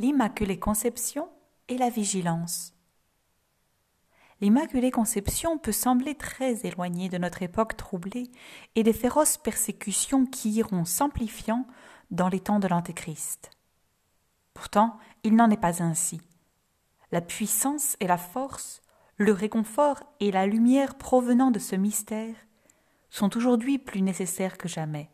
l'Immaculée Conception et la vigilance. L'Immaculée Conception peut sembler très éloignée de notre époque troublée et des féroces persécutions qui iront s'amplifiant dans les temps de l'Antéchrist. Pourtant, il n'en est pas ainsi. La puissance et la force, le réconfort et la lumière provenant de ce mystère sont aujourd'hui plus nécessaires que jamais.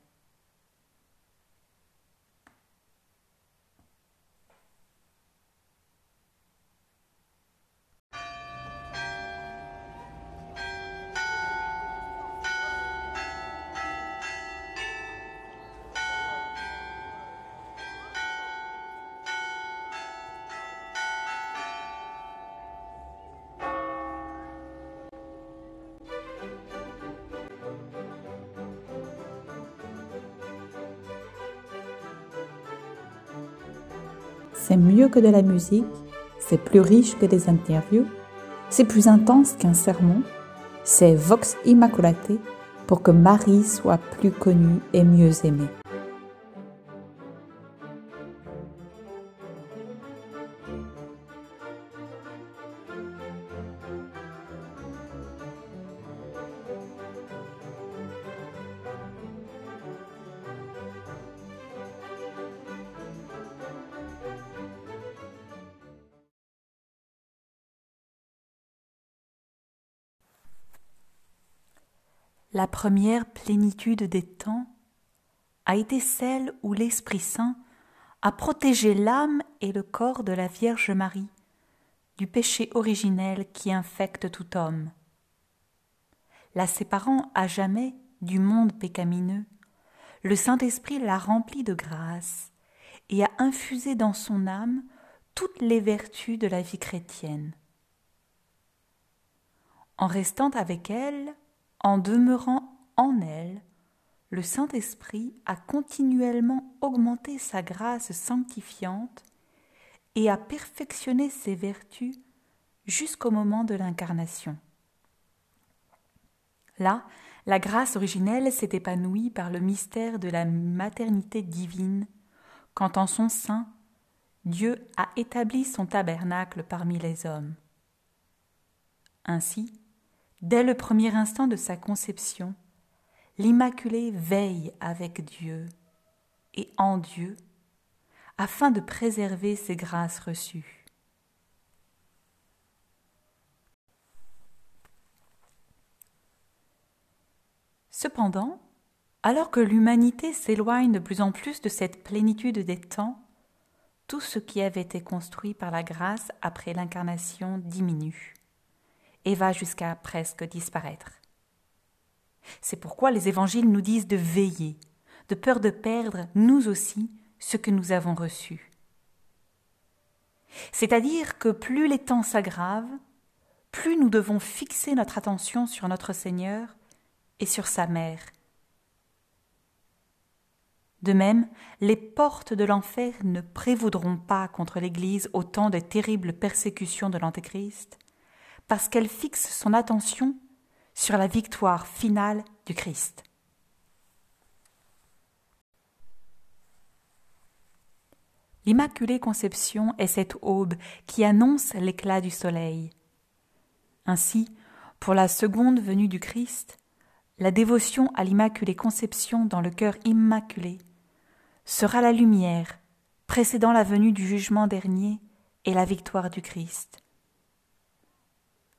C'est mieux que de la musique, c'est plus riche que des interviews, c'est plus intense qu'un sermon, c'est Vox Immaculate pour que Marie soit plus connue et mieux aimée. La première plénitude des temps a été celle où l'Esprit Saint a protégé l'âme et le corps de la Vierge Marie du péché originel qui infecte tout homme. La séparant à jamais du monde pécamineux, le Saint-Esprit l'a remplie de grâce et a infusé dans son âme toutes les vertus de la vie chrétienne. En restant avec elle, en demeurant en elle, le Saint-Esprit a continuellement augmenté sa grâce sanctifiante et a perfectionné ses vertus jusqu'au moment de l'incarnation. Là, la grâce originelle s'est épanouie par le mystère de la maternité divine, quand en son sein, Dieu a établi son tabernacle parmi les hommes. Ainsi, Dès le premier instant de sa conception, l'Immaculée veille avec Dieu et en Dieu afin de préserver ses grâces reçues. Cependant, alors que l'humanité s'éloigne de plus en plus de cette plénitude des temps, tout ce qui avait été construit par la grâce après l'incarnation diminue et va jusqu'à presque disparaître. C'est pourquoi les évangiles nous disent de veiller, de peur de perdre, nous aussi, ce que nous avons reçu. C'est-à-dire que plus les temps s'aggravent, plus nous devons fixer notre attention sur notre Seigneur et sur sa mère. De même, les portes de l'enfer ne prévaudront pas contre l'Église au temps des terribles persécutions de l'Antéchrist, parce qu'elle fixe son attention sur la victoire finale du Christ. L'Immaculée Conception est cette aube qui annonce l'éclat du soleil. Ainsi, pour la seconde venue du Christ, la dévotion à l'Immaculée Conception dans le cœur immaculé sera la lumière précédant la venue du jugement dernier et la victoire du Christ.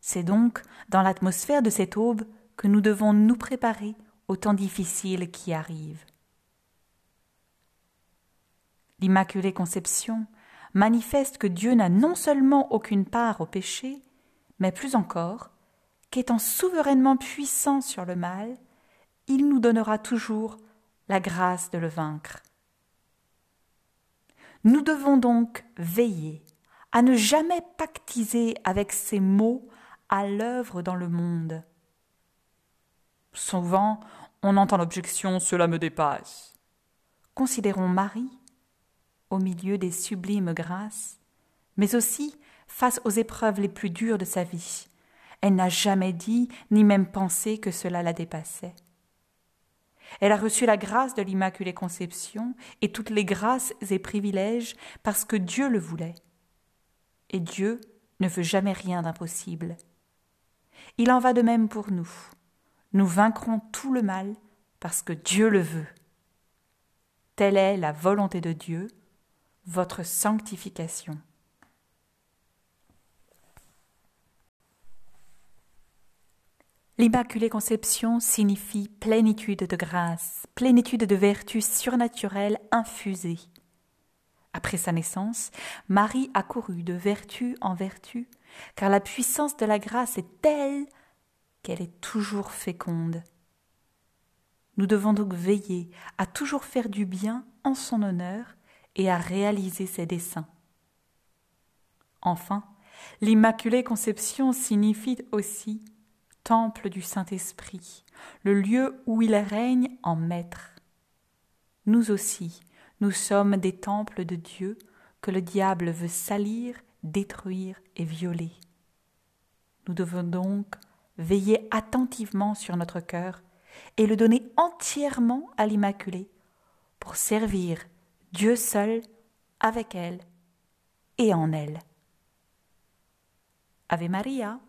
C'est donc dans l'atmosphère de cette aube que nous devons nous préparer aux temps difficiles qui arrivent. L'Immaculée Conception manifeste que Dieu n'a non seulement aucune part au péché, mais plus encore, qu'étant souverainement puissant sur le mal, il nous donnera toujours la grâce de le vaincre. Nous devons donc veiller à ne jamais pactiser avec ces mots à l'œuvre dans le monde. Souvent, on entend l'objection Cela me dépasse. Considérons Marie, au milieu des sublimes grâces, mais aussi face aux épreuves les plus dures de sa vie. Elle n'a jamais dit ni même pensé que cela la dépassait. Elle a reçu la grâce de l'Immaculée Conception et toutes les grâces et privilèges parce que Dieu le voulait. Et Dieu ne veut jamais rien d'impossible. Il en va de même pour nous. Nous vaincrons tout le mal parce que Dieu le veut. Telle est la volonté de Dieu, votre sanctification. L'Immaculée Conception signifie plénitude de grâce, plénitude de vertus surnaturelles infusées. Après sa naissance, Marie a couru de vertu en vertu, car la puissance de la grâce est telle qu'elle est toujours féconde. Nous devons donc veiller à toujours faire du bien en son honneur et à réaliser ses desseins. Enfin, l'Immaculée Conception signifie aussi temple du Saint-Esprit, le lieu où il règne en maître. Nous aussi, nous sommes des temples de Dieu que le diable veut salir, détruire et violer. Nous devons donc veiller attentivement sur notre cœur et le donner entièrement à l'Immaculée pour servir Dieu seul avec elle et en elle. Ave Maria.